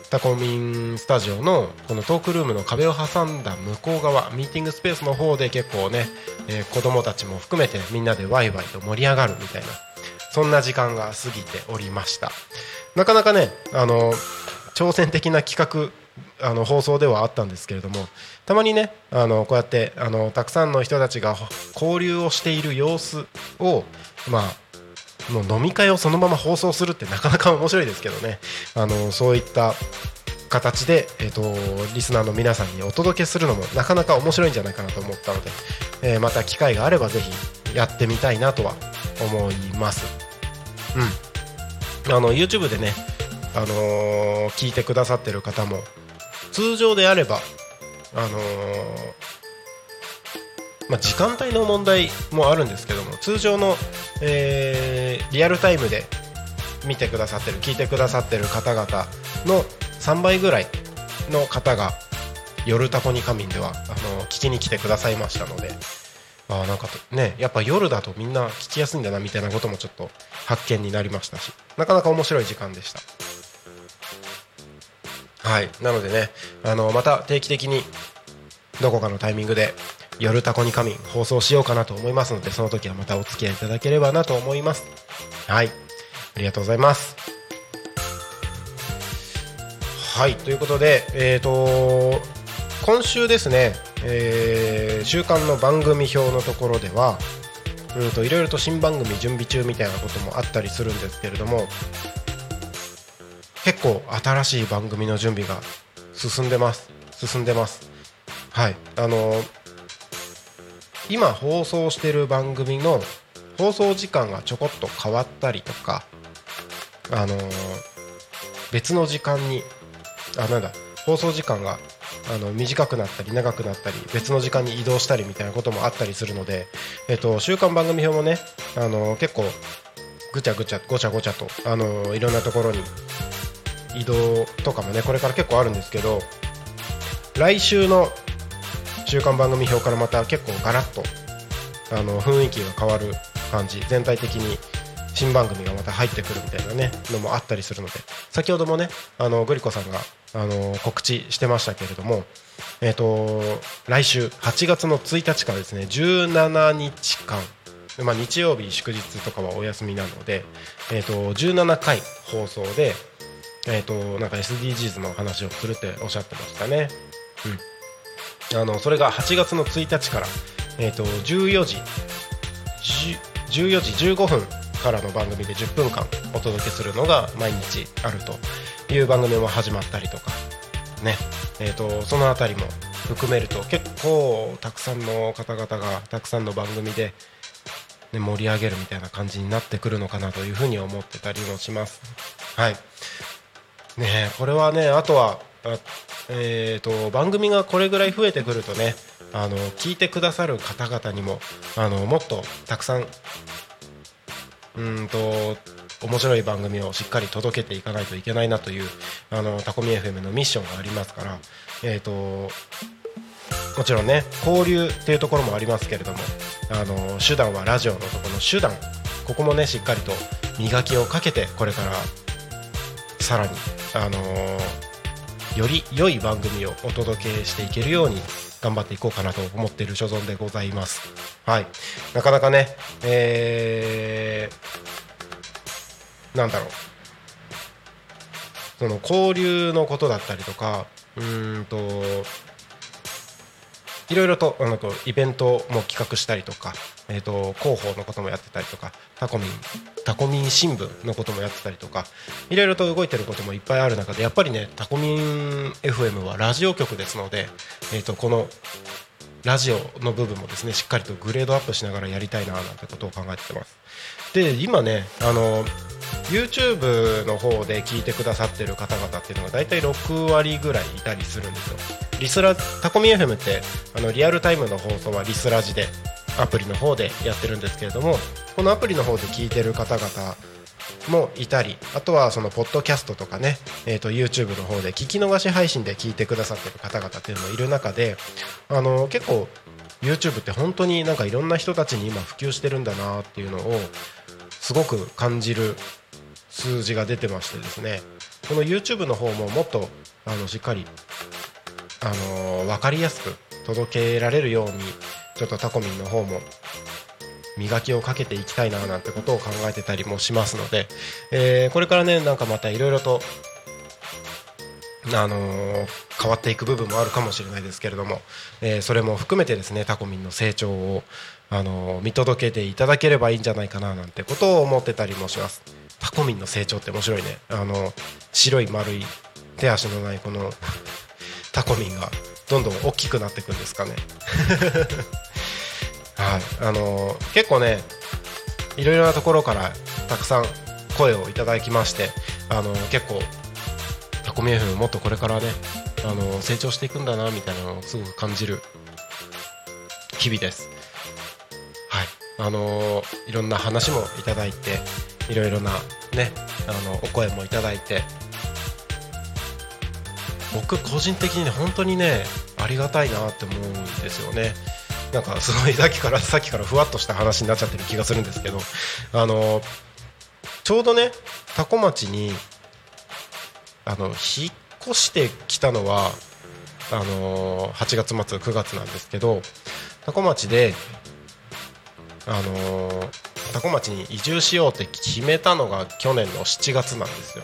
Speaker 1: タコミンスタジオのこのトークルームの壁を挟んだ向こう側ミーティングスペースの方で結構ね、えー、子供たちも含めてみんなでワイワイと盛り上がるみたいなそんな時間が過ぎておりました。なかなかねあの挑戦的な企画あの放送ではあったんですけれどもたまにねあのこうやってあのたくさんの人たちが交流をしている様子をまあもう飲み会をそのまま放送するってなかなか面白いですけどねあのそういった形で、えーと、リスナーの皆さんにお届けするのもなかなか面白いんじゃないかなと思ったので、えー、また機会があればぜひやってみたいなとは思います。うん、あの YouTube でね、あのー、聞いてくださってる方も通常であれば、あのー、まあ、時間帯の問題もあるんですけども通常の、えー、リアルタイムで見てくださってる聞いてくださってる方々の3倍ぐらいの方が夜タコに仮眠ではあの聞きに来てくださいましたのであなんかねやっぱ夜だとみんな聞きやすいんだなみたいなこともちょっと発見になりましたしなかなか面白い時間でした。はい。なのでねあのまた定期的にどこかのタイミングで夜タコに仮眠放送しようかなと思いますのでその時はまたお付き合いいただければなと思います。はい。ありがとうございます。はい。ということでえっ、ー、と今週ですね、えー、週間の番組表のところではうんといろいろと新番組準備中みたいなこともあったりするんですけれども結構新しい番組の準備が進んでます。進んでます。はい。あのー、今放送してる番組の放送時間がちょこっと変わったりとかあのー、別の時間にあなんだ放送時間があの短くなったり長くなったり別の時間に移動したりみたいなこともあったりするので、えっと、週刊番組表もね、あの結構ぐちゃぐちゃごちゃごちゃと、あのいろんなところに移動とかもねこれから結構あるんですけど来週の週刊番組表からまた結構ガラッとあの雰囲気が変わる感じ全体的に新番組がまた入ってくるみたいなねのもあったりするので先ほどもねあのグリコさんがあの告知してましたけれどもえ、ー、と来週8月の1日からですね17日間まあ、日曜日祝日とかはお休みなので、えー、と17回放送でえーと、なんか SDGs の話をするっておっしゃってましたね、うん、あのそれが8月の1日から、えーと、14時14時15分からの番組で10分間お届けするのが毎日あると。いう番組も始まったりとかねえーと、その辺りも含めると結構たくさんの方々がたくさんの番組で、ね、盛り上げるみたいな感じになってくるのかなというふうに思ってたりもします。はいねこれはねあとはあえーと、番組がこれぐらい増えてくるとねあの聞いてくださる方々にもあのもっとたくさんうんと面白い番組をしっかり届けていかないといけないなというあのタコミ FM のミッションがありますから、えーと、もちろんね交流っていうところもありますけれどもあの手段はラジオのとこの手段ここもねしっかりと磨きをかけてこれからさらにあの、より良い番組をお届けしていけるように頑張っていこうかなと思っている所存でございます。はい、なかなかね、えー、なんだろう。その交流のことだったりとかうんといろいろとあのイベントも企画したりとか、えーと、広報のこともやってたりとかタコミンタコミン新聞のこともやってたりとかいろいろと動いてることもいっぱいある中でやっぱりねタコミン FM はラジオ局ですので、えーと、このラジオの部分もですねしっかりとグレードアップしながらやりたいななんてことを考えてます。で今ねあの YouTube の方で聞いてくださってる方々っていうのが大体6割ぐらいいたりするんですよ。リスラタコミ FM ってあのリアルタイムの放送はリスラジでアプリの方でやってるんですけれどもこのアプリの方で聞いてる方々もいたりあとはそのポッドキャストとかね、えー、と YouTube の方で聞き逃し配信で聞いてくださってる方々っていうのもいる中であの結構 YouTube って本当になんかいろんな人たちに今普及してるんだなっていうのをすごく感じる数字が出てましてですねこの YouTube の方ももっとあのしっかりあの分かりやすく届けられるようにちょっとタコミンの方も磨きをかけていきたいななんてことを考えてたりもしますので、えー、これからねなんかまたいろいろとあのー、変わっていく部分もあるかもしれないですけれども、えー、それも含めてですねタコミンの成長を、あの、見届けていただければいいんじゃないかななんてことを思ってたりもします。タコミンの成長って面白いね。あの白い丸い手足のないこのタコミンがどんどん大きくなっていくんですかね。はい。あの結構ねいろいろなところからたくさん声をいただきましてあの結構タコミ FM もっとこれからねあの成長していくんだなみたいなのをすごく感じる日々です。はい。あのいろんな話もいただいていろいろなねあのお声もいただいて。僕個人的にね本当にねありがたいなって思うんですよね。なんかすごいさっきからさっきからふわっとした話になっちゃってる気がするんですけどあのちょうどね多古町にあの引っ越してきたのはあの8月末9月なんですけど多古町であの多古町に移住しようって決めたのが去年の7月なんですよ。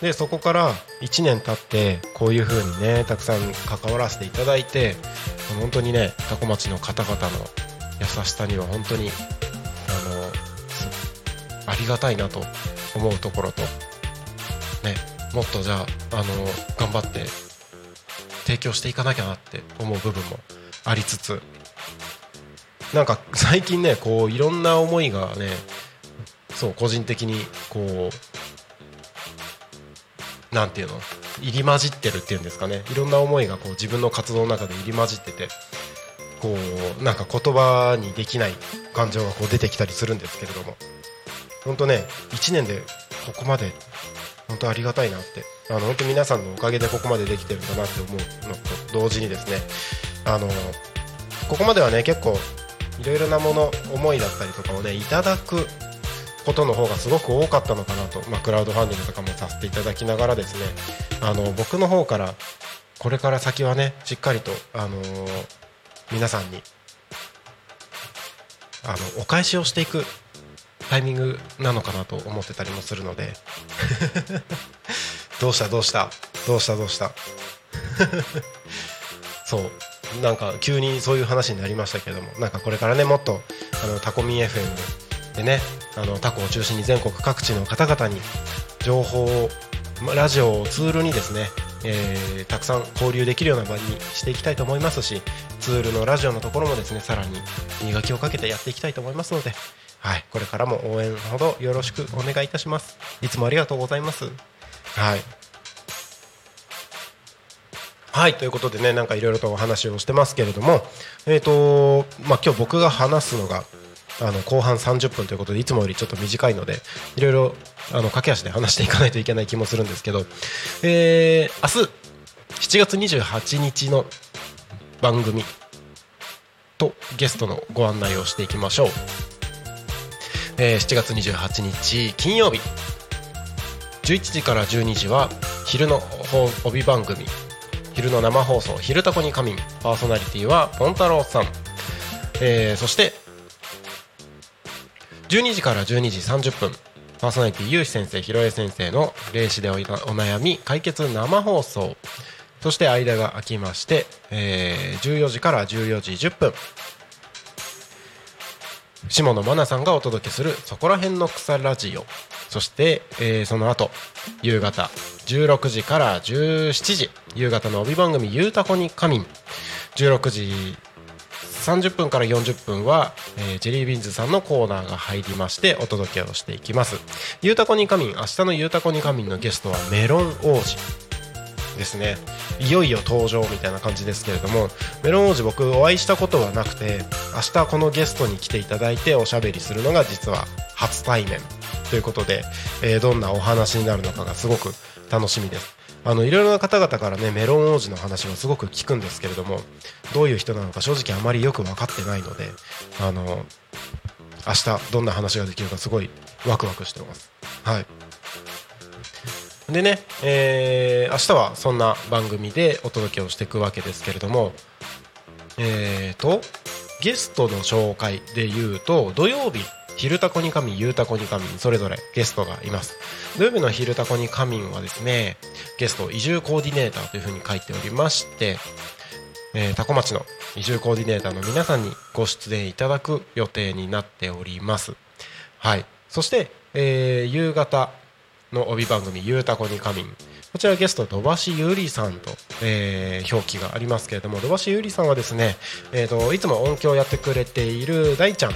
Speaker 1: でそこから1年経ってこういう風にねたくさん関わらせていただいて本当にね多古町の方々の優しさには本当にあのありがたいなと思うところとねもっとじゃああの頑張って提供していかなきゃなって思う部分もありつつなんか最近ねこういろんな思いがねそう個人的にこうなんていうの？入り混じってるっていうんですかね。いろんな思いがこう自分の活動の中で入り混じっててこうなんか言葉にできない感情がこう出てきたりするんですけれども。本当ね1年でここまで本当ありがたいなって。あの本当皆さんのおかげでここまでできてるんだなって思うのと同時にですねあのここまではね結構いろいろなもの思いだったりとかをねいただくことの方がすごく多かったのかなと、まあ、クラウドファンディングとかもさせていただきながらですねあの僕の方からこれから先はねしっかりと、あのー、皆さんにあのお返しをしていくタイミングなのかなと思ってたりもするので どうしたどうした？どうしたどうした？そう。なんか急にそういう話になりましたけどもなんかこれからねもっとあのタコミ FM でねあのタコを中心に全国各地の方々に情報をラジオをツールにですね、えー、たくさん交流できるような場にしていきたいと思いますしツールのラジオのところもですねさらに磨きをかけてやっていきたいと思いますので、はい、これからも応援ほどよろしくお願いいたします。いつもありがとうございます。はい。はいということでねなんかいろいろとお話をしてますけれどもえっ、ー、とまあ今日僕が話すのがあの後半30分ということでいつもよりちょっと短いのでいろいろあの駆け足で話していかないといけない気もするんですけど、えー、明日7月28日の番組とゲストのご案内をしていきましょう、えー、7月28日金曜日。11時から12時は昼の帯番組。昼の生放送「昼タコに仮眠」パーソナリティはポン太郎さん、えー、そして12時から12時30分。パーソナリティ有志先生ひろえ先生の霊視でお悩み解決生放送。そして間が空きまして、えー、14時から14時10分。下野真奈さんがお届けする「そこら辺の草ラジオ」そして、えー、その後夕方16時から17時夕方の帯番組「ゆうたこに仮眠」16時30分から40分は、えー、ジェリービーンズさんのコーナーが入りましてお届けをしていきます。ゆうたこに仮眠明日のゆうたこに仮眠のゲストはメロン王子ですね。いよいよ登場みたいな感じですけれどもメロン王子僕お会いしたことはなくて明日このゲストに来ていただいておしゃべりするのが実は初対面。ということで、えー、どんなお話になるのかがすごく楽しみです。あのいろいろな方々からねメロン王子の話はすごく聞くんですけれどもどういう人なのか正直あまりよく分かってないのであの明日どんな話ができるかすごいワクワクしてます。はい。でね、えー、明日はそんな番組でお届けをしていくわけですけれどもえーとゲストの紹介で言うと土曜日昼タコに神、夕タコに神、それぞれゲストがいます。土曜日の昼タコに神はですね、ゲスト移住コーディネーターというふうに書いておりまして、えー、タコ町の移住コーディネーターの皆さんにご出演いただく予定になっております。はい。そして、えー、夕方の帯番組、ゆうたこに仮眠。こちらゲスト、土橋ゆりさんと、えー、表記がありますけれども、土橋ゆりさんはですね、えーと、いつも音響をやってくれている大ちゃん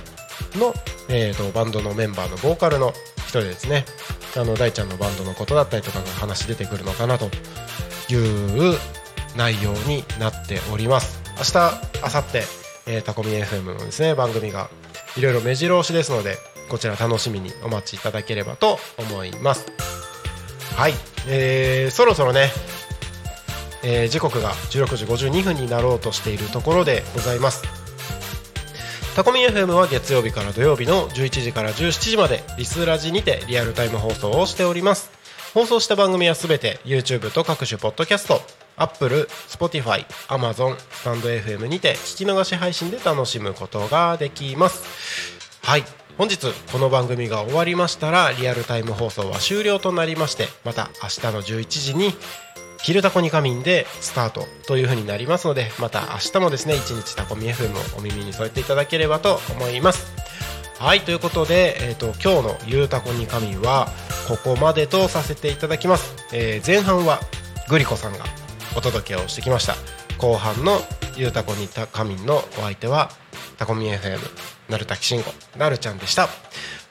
Speaker 1: の、えーと、バンドのメンバーのボーカルの一人ですね。あの大ちゃんのバンドのことだったりとかが話出てくるのかなという内容になっております。明日明後日、え、タコミ FM のですね番組がいろいろ目白押しですのでこちら楽しみにお待ちいただければと思います。はい、えー、そろそろね、えー、時刻が16時52分になろうとしているところでございます。タコミ FM は月曜日から土曜日の11時から17時までリスラジにてリアルタイム放送をしております。放送した番組はすべて YouTube と各種ポッドキャスト Apple、Spotify、Amazon、スタンド FM にて聞き逃し配信で楽しむことができます。はい。本日この番組が終わりましたらリアルタイム放送は終了となりましてまた明日の11時に「昼タコに仮眠」でスタートという風になりますのでまた明日もですね一日タコミ FM をお耳に添えていただければと思います。はいということで、えーと、今日の「ゆうたこに仮眠」はここまでとさせていただきます、えー、前半はグリコさんがお届けをしてきました。後半の「ゆうたこに仮眠」のお相手はタコミ FM なるたきしんごなるちゃんでした。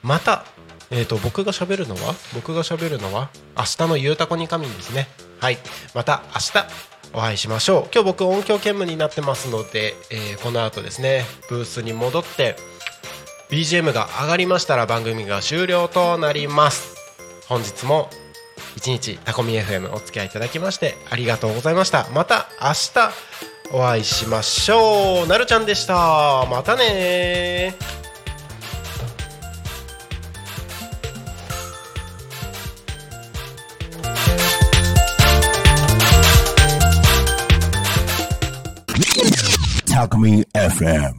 Speaker 1: またえーと、僕が喋るのは僕が喋るのは明日のゆうたこに仮眠ですね。はい。また明日お会いしましょう。今日僕音響兼務になってますので、えー、この後ですねブースに戻って BGM が上がりましたら番組が終了となります。本日も一日タコミ FM お付き合いいただきましてありがとうございました。また明日お会いしましょう。なるちゃんでした。またね Alchemy FM.